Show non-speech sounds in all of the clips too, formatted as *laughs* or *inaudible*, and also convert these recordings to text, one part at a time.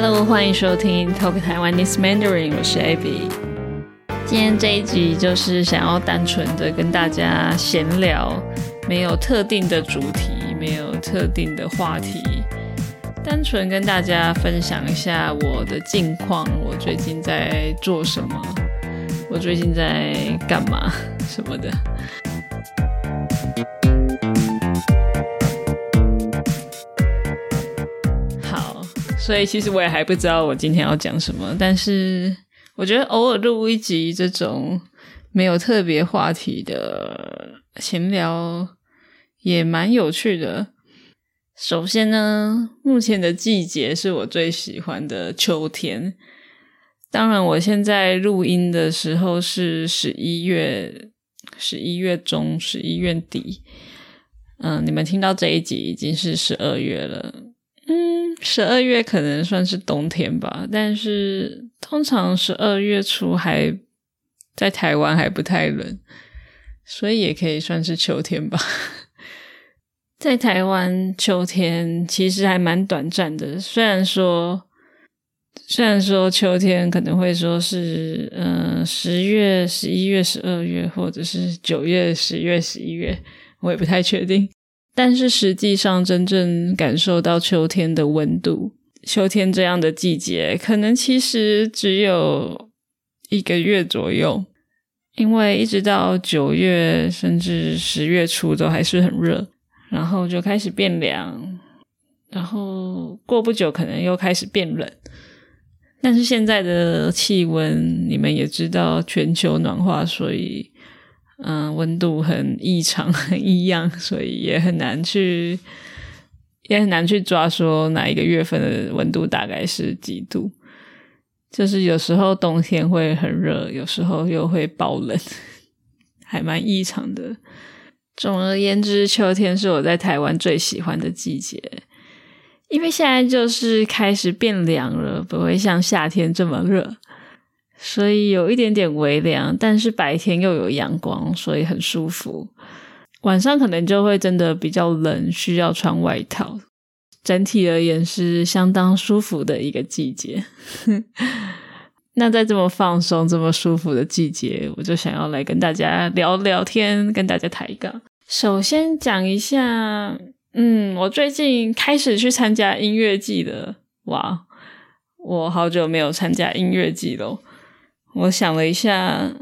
Hello，欢迎收听 Talk Taiwanese Mandarin，我是 Abby。今天这一集就是想要单纯的跟大家闲聊，没有特定的主题，没有特定的话题，单纯跟大家分享一下我的近况，我最近在做什么，我最近在干嘛什么的。所以其实我也还不知道我今天要讲什么，但是我觉得偶尔录一集这种没有特别话题的闲聊也蛮有趣的。首先呢，目前的季节是我最喜欢的秋天。当然，我现在录音的时候是十一月，十一月中，十一月底。嗯，你们听到这一集已经是十二月了。嗯，十二月可能算是冬天吧，但是通常十二月初还在台湾还不太冷，所以也可以算是秋天吧。*laughs* 在台湾秋天其实还蛮短暂的，虽然说虽然说秋天可能会说是嗯十月、十一月、十二月，或者是九月、十月、十一月，我也不太确定。但是实际上，真正感受到秋天的温度，秋天这样的季节，可能其实只有一个月左右，因为一直到九月甚至十月初都还是很热，然后就开始变凉，然后过不久可能又开始变冷。但是现在的气温，你们也知道，全球暖化，所以。嗯，温度很异常，*laughs* 很异样，所以也很难去，也很难去抓说哪一个月份的温度大概是几度。就是有时候冬天会很热，有时候又会爆冷，*laughs* 还蛮异常的。总而言之，秋天是我在台湾最喜欢的季节，因为现在就是开始变凉了，不会像夏天这么热。所以有一点点微凉，但是白天又有阳光，所以很舒服。晚上可能就会真的比较冷，需要穿外套。整体而言是相当舒服的一个季节。*laughs* 那在这么放松、这么舒服的季节，我就想要来跟大家聊聊天，跟大家抬杠。首先讲一下，嗯，我最近开始去参加音乐季了。哇，我好久没有参加音乐季了。我想了一下，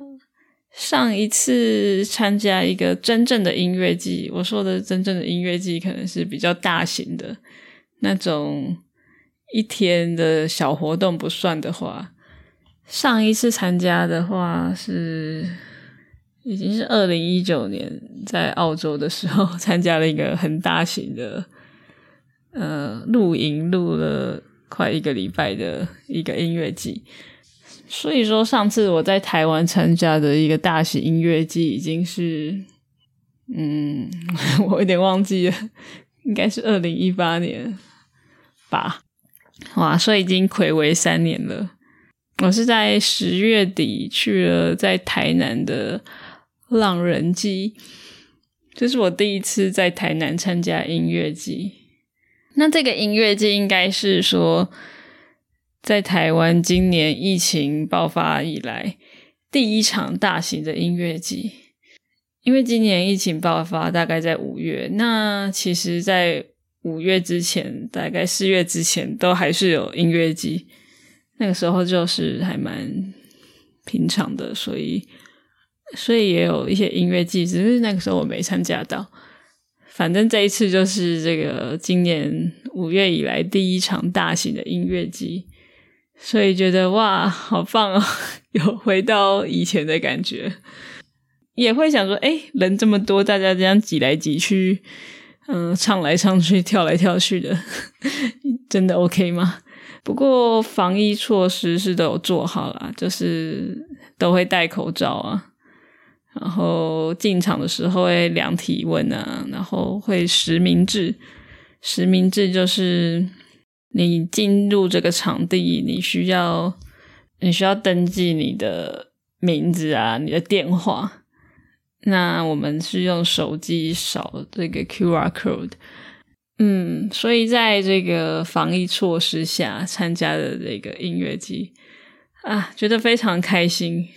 上一次参加一个真正的音乐季，我说的真正的音乐季可能是比较大型的那种，一天的小活动不算的话，上一次参加的话是已经是二零一九年在澳洲的时候参加了一个很大型的，呃，露营录了快一个礼拜的一个音乐季。所以说，上次我在台湾参加的一个大型音乐季，已经是，嗯，*laughs* 我有点忘记了，应该是二零一八年吧。哇，所以已经暌违三年了。我是在十月底去了在台南的浪人季，这是我第一次在台南参加音乐季。那这个音乐季应该是说。在台湾今年疫情爆发以来，第一场大型的音乐季。因为今年疫情爆发大概在五月，那其实，在五月之前，大概四月之前，都还是有音乐季。那个时候就是还蛮平常的，所以，所以也有一些音乐季，只是那个时候我没参加到。反正这一次就是这个今年五月以来第一场大型的音乐季。所以觉得哇，好棒哦，*laughs* 有回到以前的感觉，也会想说，哎，人这么多，大家这样挤来挤去，嗯，唱来唱去，跳来跳去的，*laughs* 真的 OK 吗？不过防疫措施是都有做好了，就是都会戴口罩啊，然后进场的时候会量体温啊，然后会实名制，实名制就是。你进入这个场地，你需要你需要登记你的名字啊，你的电话。那我们是用手机扫这个 QR code，嗯，所以在这个防疫措施下参加的这个音乐季啊，觉得非常开心，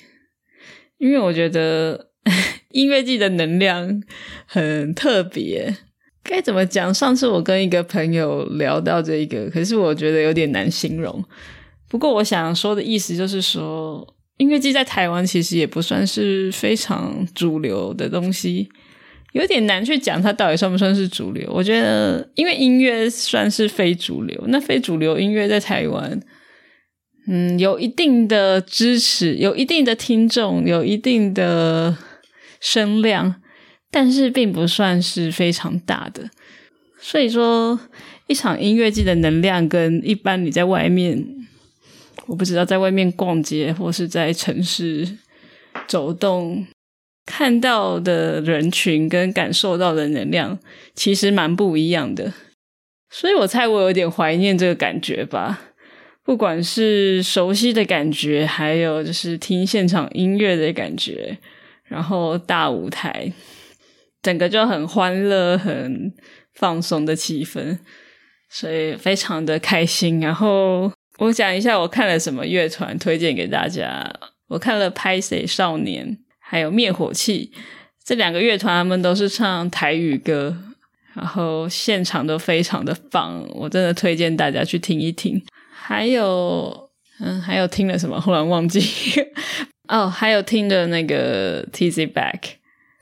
因为我觉得 *laughs* 音乐季的能量很特别。该怎么讲？上次我跟一个朋友聊到这一个，可是我觉得有点难形容。不过我想说的意思就是说，音乐季在台湾其实也不算是非常主流的东西，有点难去讲它到底算不算是主流。我觉得，因为音乐算是非主流，那非主流音乐在台湾，嗯，有一定的支持，有一定的听众，有一定的声量。但是并不算是非常大的，所以说一场音乐季的能量跟一般你在外面，我不知道在外面逛街或是在城市走动看到的人群跟感受到的能量其实蛮不一样的，所以我猜我有点怀念这个感觉吧，不管是熟悉的感觉，还有就是听现场音乐的感觉，然后大舞台。整个就很欢乐、很放松的气氛，所以非常的开心。然后我讲一下我看了什么乐团，推荐给大家。我看了拍谁少年，还有灭火器这两个乐团，他们都是唱台语歌，然后现场都非常的棒，我真的推荐大家去听一听。还有，嗯，还有听了什么？忽然忘记 *laughs* 哦，还有听的那个 T Z Back。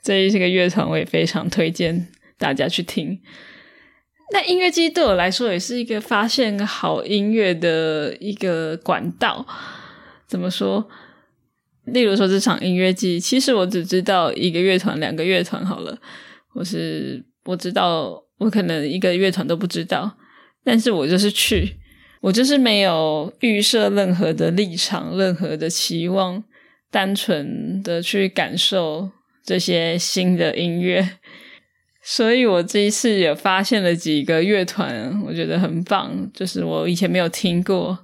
这这个乐团我也非常推荐大家去听。那音乐季对我来说也是一个发现好音乐的一个管道。怎么说？例如说这场音乐季，其实我只知道一个乐团、两个乐团好了。我是我知道，我可能一个乐团都不知道，但是我就是去，我就是没有预设任何的立场、任何的期望，单纯的去感受。这些新的音乐，*laughs* 所以我这一次也发现了几个乐团，我觉得很棒，就是我以前没有听过，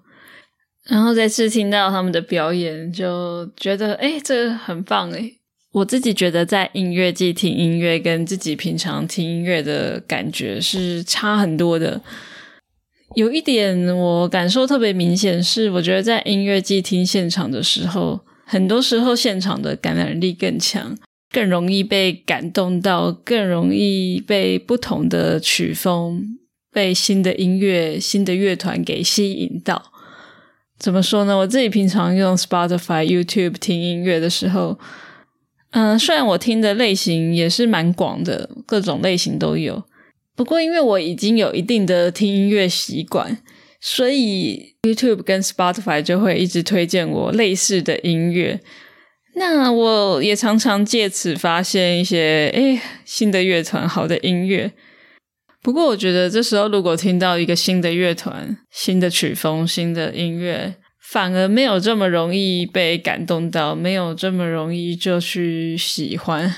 然后再次听到他们的表演，就觉得哎，这很棒哎！我自己觉得在音乐季听音乐，跟自己平常听音乐的感觉是差很多的。有一点我感受特别明显是，我觉得在音乐季听现场的时候，很多时候现场的感染力更强。更容易被感动到，更容易被不同的曲风、被新的音乐、新的乐团给吸引到。怎么说呢？我自己平常用 Spotify、YouTube 听音乐的时候，嗯，虽然我听的类型也是蛮广的，各种类型都有。不过，因为我已经有一定的听音乐习惯，所以 YouTube 跟 Spotify 就会一直推荐我类似的音乐。那我也常常借此发现一些诶新的乐团、好的音乐。不过我觉得这时候如果听到一个新的乐团、新的曲风、新的音乐，反而没有这么容易被感动到，没有这么容易就去喜欢。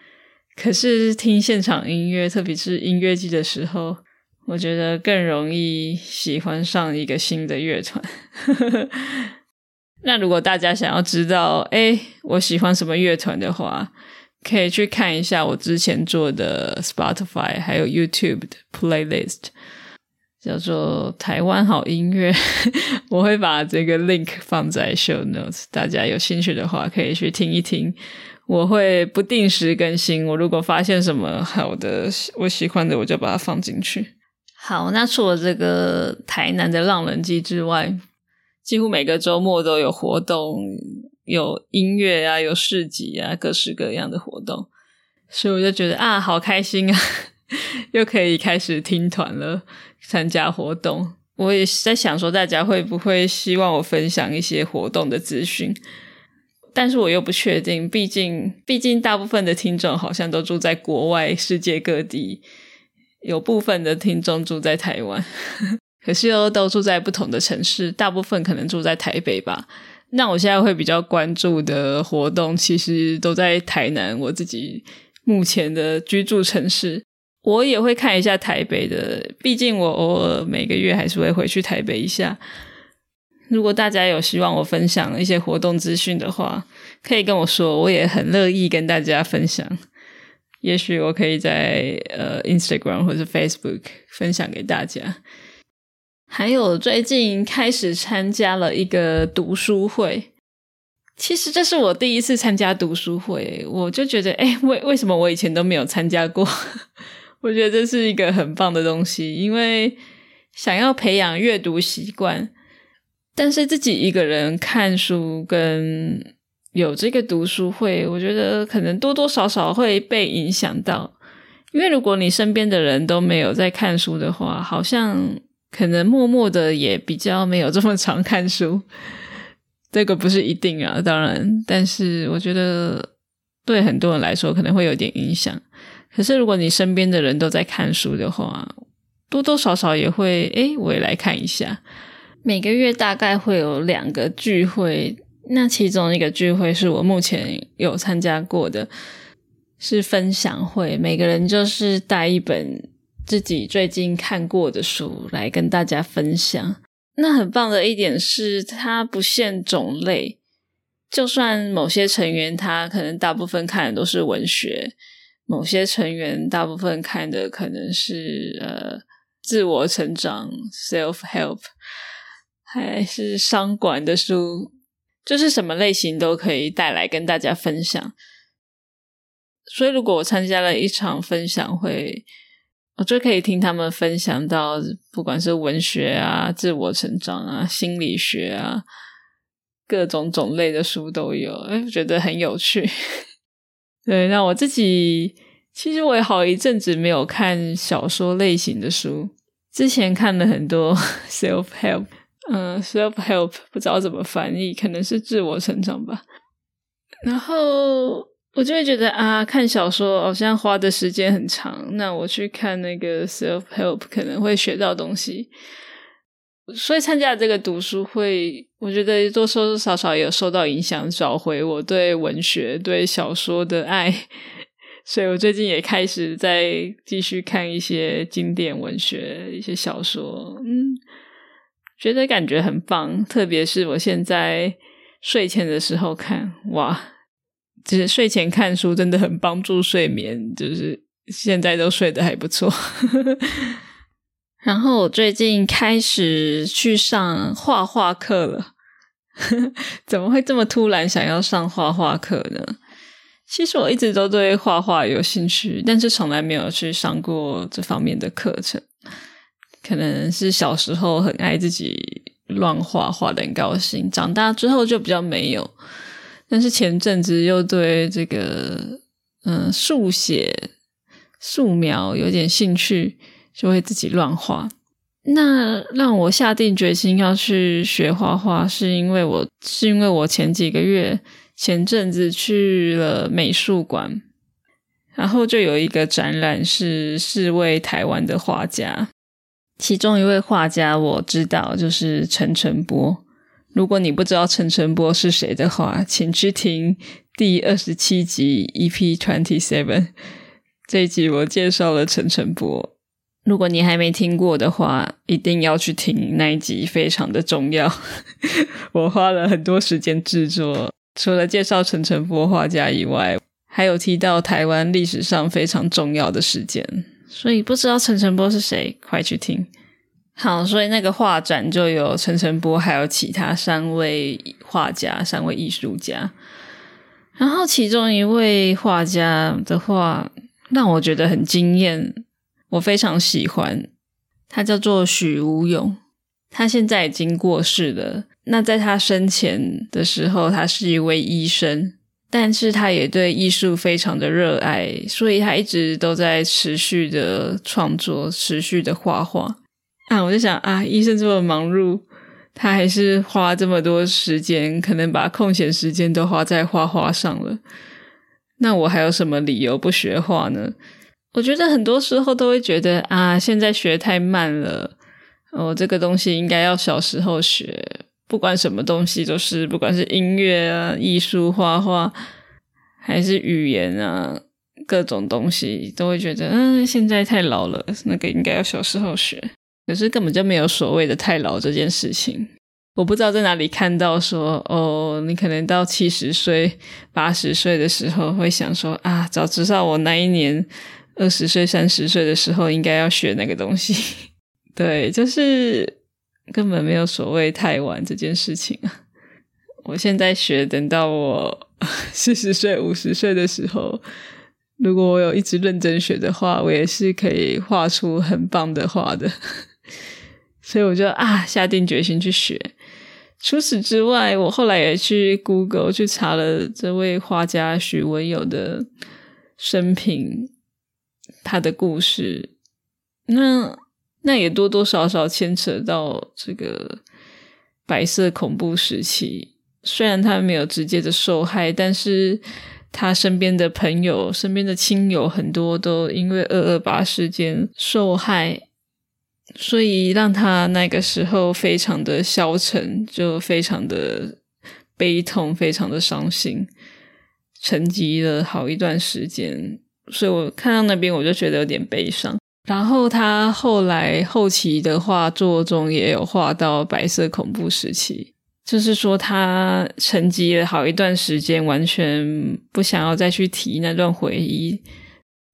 *laughs* 可是听现场音乐，特别是音乐季的时候，我觉得更容易喜欢上一个新的乐团。那如果大家想要知道，哎，我喜欢什么乐团的话，可以去看一下我之前做的 Spotify 还有 YouTube 的 playlist，叫做台湾好音乐。*laughs* 我会把这个 link 放在 show notes，大家有兴趣的话可以去听一听。我会不定时更新，我如果发现什么好的我喜欢的，我就把它放进去。好，那除了这个台南的浪人机之外。几乎每个周末都有活动，有音乐啊，有市集啊，各式各样的活动，所以我就觉得啊，好开心啊，*laughs* 又可以开始听团了，参加活动。我也在想说，大家会不会希望我分享一些活动的资讯？但是我又不确定，毕竟，毕竟大部分的听众好像都住在国外，世界各地，有部分的听众住在台湾。可是又都住在不同的城市，大部分可能住在台北吧。那我现在会比较关注的活动，其实都在台南，我自己目前的居住城市。我也会看一下台北的，毕竟我偶尔每个月还是会回去台北一下。如果大家有希望我分享一些活动资讯的话，可以跟我说，我也很乐意跟大家分享。也许我可以在呃 Instagram 或者 Facebook 分享给大家。还有最近开始参加了一个读书会，其实这是我第一次参加读书会，我就觉得，哎，为为什么我以前都没有参加过？*laughs* 我觉得这是一个很棒的东西，因为想要培养阅读习惯，但是自己一个人看书跟有这个读书会，我觉得可能多多少少会被影响到，因为如果你身边的人都没有在看书的话，好像。可能默默的也比较没有这么常看书，这个不是一定啊，当然，但是我觉得对很多人来说可能会有点影响。可是如果你身边的人都在看书的话，多多少少也会，诶，我也来看一下。每个月大概会有两个聚会，那其中一个聚会是我目前有参加过的，是分享会，每个人就是带一本。自己最近看过的书来跟大家分享。那很棒的一点是，它不限种类，就算某些成员他可能大部分看的都是文学，某些成员大部分看的可能是呃自我成长 （self help） 还是商管的书，就是什么类型都可以带来跟大家分享。所以，如果我参加了一场分享会，我就可以听他们分享到，不管是文学啊、自我成长啊、心理学啊，各种种类的书都有，哎，觉得很有趣。*laughs* 对，那我自己其实我也好一阵子没有看小说类型的书，之前看了很多 *laughs* self help，嗯，self help 不知道怎么翻译，可能是自我成长吧，然后。我就会觉得啊，看小说好像花的时间很长，那我去看那个 self help 可能会学到东西，所以参加这个读书会，我觉得多多少少有受到影响，找回我对文学、对小说的爱，所以我最近也开始在继续看一些经典文学、一些小说，嗯，觉得感觉很棒，特别是我现在睡前的时候看，哇！就是睡前看书真的很帮助睡眠，就是现在都睡得还不错。*laughs* 然后我最近开始去上画画课了，*laughs* 怎么会这么突然想要上画画课呢？其实我一直都对画画有兴趣，但是从来没有去上过这方面的课程。可能是小时候很爱自己乱画画的很高兴，长大之后就比较没有。但是前阵子又对这个嗯速写素描有点兴趣，就会自己乱画。那让我下定决心要去学画画，是因为我是因为我前几个月前阵子去了美术馆，然后就有一个展览是四位台湾的画家，其中一位画家我知道就是陈澄波。如果你不知道陈晨波是谁的话，请去听第二十七集 EP Twenty Seven 这一集，我介绍了陈晨波。如果你还没听过的话，一定要去听那一集，非常的重要。*laughs* 我花了很多时间制作，除了介绍陈晨波画家以外，还有提到台湾历史上非常重要的事件。所以不知道陈晨波是谁，快去听。好，所以那个画展就有陈晨波，还有其他三位画家、三位艺术家。然后其中一位画家的话让我觉得很惊艳，我非常喜欢。他叫做许无勇，他现在已经过世了。那在他生前的时候，他是一位医生，但是他也对艺术非常的热爱，所以他一直都在持续的创作，持续的画画。啊，我就想啊，医生这么忙碌，他还是花这么多时间，可能把空闲时间都花在画画上了。那我还有什么理由不学画呢？我觉得很多时候都会觉得啊，现在学太慢了。哦，这个东西应该要小时候学，不管什么东西都是，不管是音乐啊、艺术、画画，还是语言啊，各种东西都会觉得，嗯，现在太老了，那个应该要小时候学。可是根本就没有所谓的太老这件事情。我不知道在哪里看到说，哦，你可能到七十岁、八十岁的时候会想说啊，早知道我那一年二十岁、三十岁的时候应该要学那个东西。*laughs* 对，就是根本没有所谓太晚这件事情啊。我现在学，等到我 *laughs* 四十岁、五十岁的时候，如果我有一直认真学的话，我也是可以画出很棒的画的。所以我就啊，下定决心去学。除此之外，我后来也去 Google 去查了这位画家许文友的生平，他的故事，那那也多多少少牵扯到这个白色恐怖时期。虽然他没有直接的受害，但是他身边的朋友、身边的亲友很多都因为二二八事件受害。所以让他那个时候非常的消沉，就非常的悲痛，非常的伤心，沉寂了好一段时间。所以我看到那边，我就觉得有点悲伤。然后他后来后期的画作中也有画到白色恐怖时期，就是说他沉寂了好一段时间，完全不想要再去提那段回忆。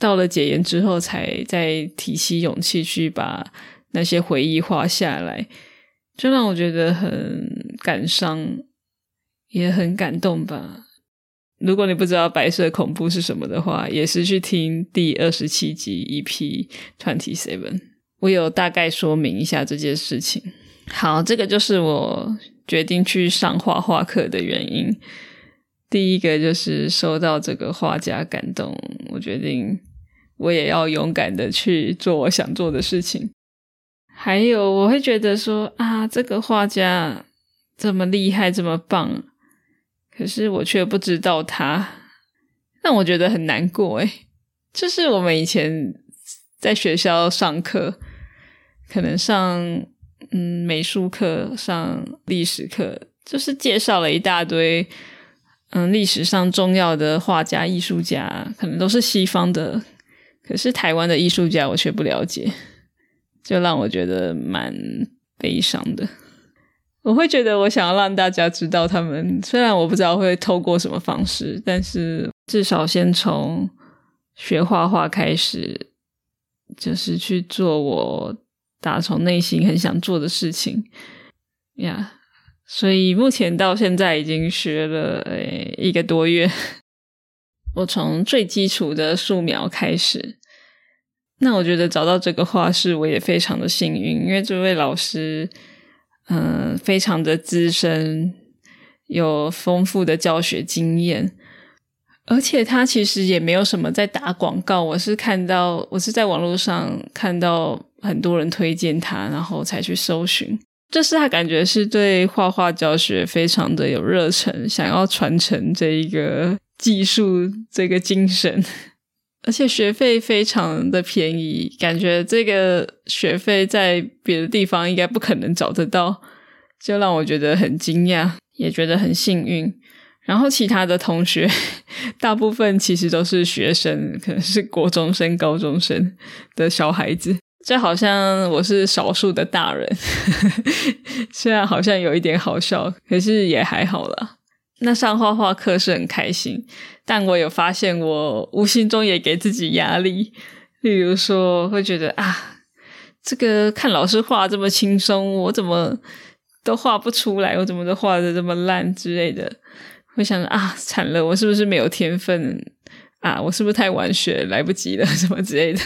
到了解严之后，才再提起勇气去把。那些回忆画下来，就让我觉得很感伤，也很感动吧。如果你不知道白色恐怖是什么的话，也是去听第二十七集 EP Twenty Seven，我有大概说明一下这件事情。好，这个就是我决定去上画画课的原因。第一个就是受到这个画家感动，我决定我也要勇敢的去做我想做的事情。还有，我会觉得说啊，这个画家这么厉害，这么棒，可是我却不知道他，让我觉得很难过。诶就是我们以前在学校上课，可能上嗯美术课、上历史课，就是介绍了一大堆嗯历史上重要的画家、艺术家，可能都是西方的，可是台湾的艺术家我却不了解。就让我觉得蛮悲伤的。*laughs* 我会觉得，我想要让大家知道，他们虽然我不知道会透过什么方式，但是至少先从学画画开始，就是去做我打从内心很想做的事情呀。所以目前到现在已经学了诶一个多月，*laughs* 我从最基础的素描开始。那我觉得找到这个画室，我也非常的幸运，因为这位老师，嗯，非常的资深，有丰富的教学经验，而且他其实也没有什么在打广告。我是看到，我是在网络上看到很多人推荐他，然后才去搜寻。就是他感觉是对画画教学非常的有热忱，想要传承这一个技术，这个精神。而且学费非常的便宜，感觉这个学费在别的地方应该不可能找得到，就让我觉得很惊讶，也觉得很幸运。然后其他的同学，*laughs* 大部分其实都是学生，可能是国中生、高中生的小孩子，就好像我是少数的大人，*laughs* 虽然好像有一点好笑，可是也还好了。那上画画课是很开心，但我有发现，我无形中也给自己压力。例如说，会觉得啊，这个看老师画这么轻松，我怎么都画不出来，我怎么都画的这么烂之类的。会想啊，惨了，我是不是没有天分啊？我是不是太晚学，来不及了，什么之类的。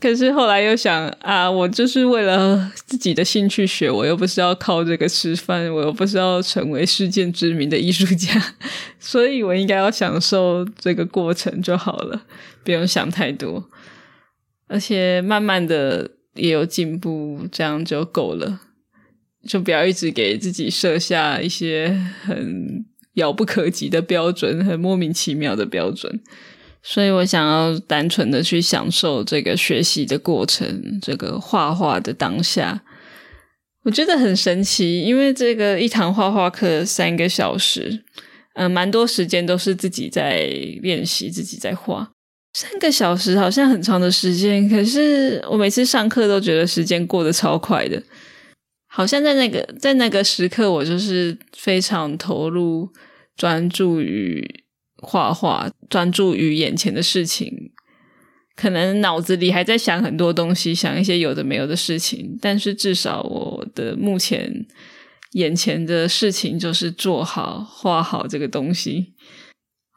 可是后来又想啊，我就是为了自己的兴趣学，我又不是要靠这个吃饭，我又不是要成为世界知名的艺术家，*laughs* 所以我应该要享受这个过程就好了，不用想太多，而且慢慢的也有进步，这样就够了，就不要一直给自己设下一些很遥不可及的标准，很莫名其妙的标准。所以我想要单纯的去享受这个学习的过程，这个画画的当下，我觉得很神奇。因为这个一堂画画课三个小时，嗯，蛮多时间都是自己在练习，自己在画。三个小时好像很长的时间，可是我每次上课都觉得时间过得超快的。好像在那个在那个时刻，我就是非常投入、专注于画画，专注于眼前的事情。可能脑子里还在想很多东西，想一些有的没有的事情，但是至少我的目前眼前的事情就是做好、画好这个东西。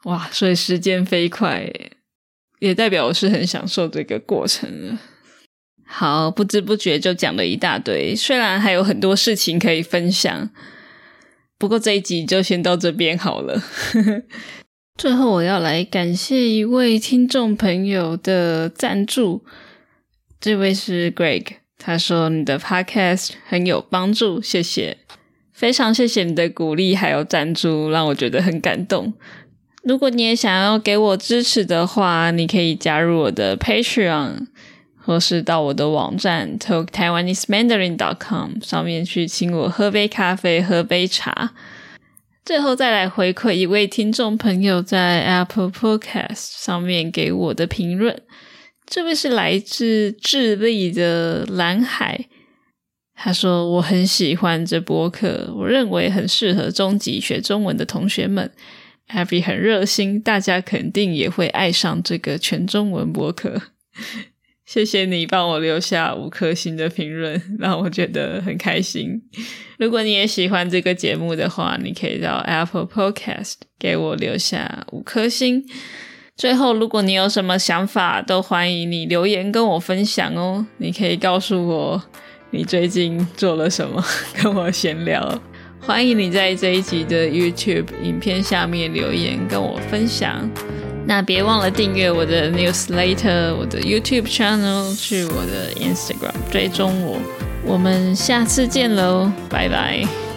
哇，所以时间飞快，也代表我是很享受这个过程了。好，不知不觉就讲了一大堆，虽然还有很多事情可以分享，不过这一集就先到这边好了。最后，我要来感谢一位听众朋友的赞助，这位是 Greg，他说你的 Podcast 很有帮助，谢谢，非常谢谢你的鼓励还有赞助，让我觉得很感动。如果你也想要给我支持的话，你可以加入我的 Patreon。或是到我的网站 talk taiwanese mandarin dot com 上面去请我喝杯咖啡，喝杯茶。最后再来回馈一位听众朋友在 Apple Podcast 上面给我的评论。这位是来自智利的蓝海，他说我很喜欢这播客，我认为很适合中级学中文的同学们。Happy 很热心，大家肯定也会爱上这个全中文播客。谢谢你帮我留下五颗星的评论，*laughs* 让我觉得很开心。如果你也喜欢这个节目的话，你可以到 Apple Podcast 给我留下五颗星。最后，如果你有什么想法，都欢迎你留言跟我分享哦。你可以告诉我你最近做了什么，*laughs* 跟我闲聊。欢迎你在这一集的 YouTube 影片下面留言跟我分享。那别忘了订阅我的 newsletter，我的 YouTube channel，去我的 Instagram 追踪我。我们下次见喽，拜拜。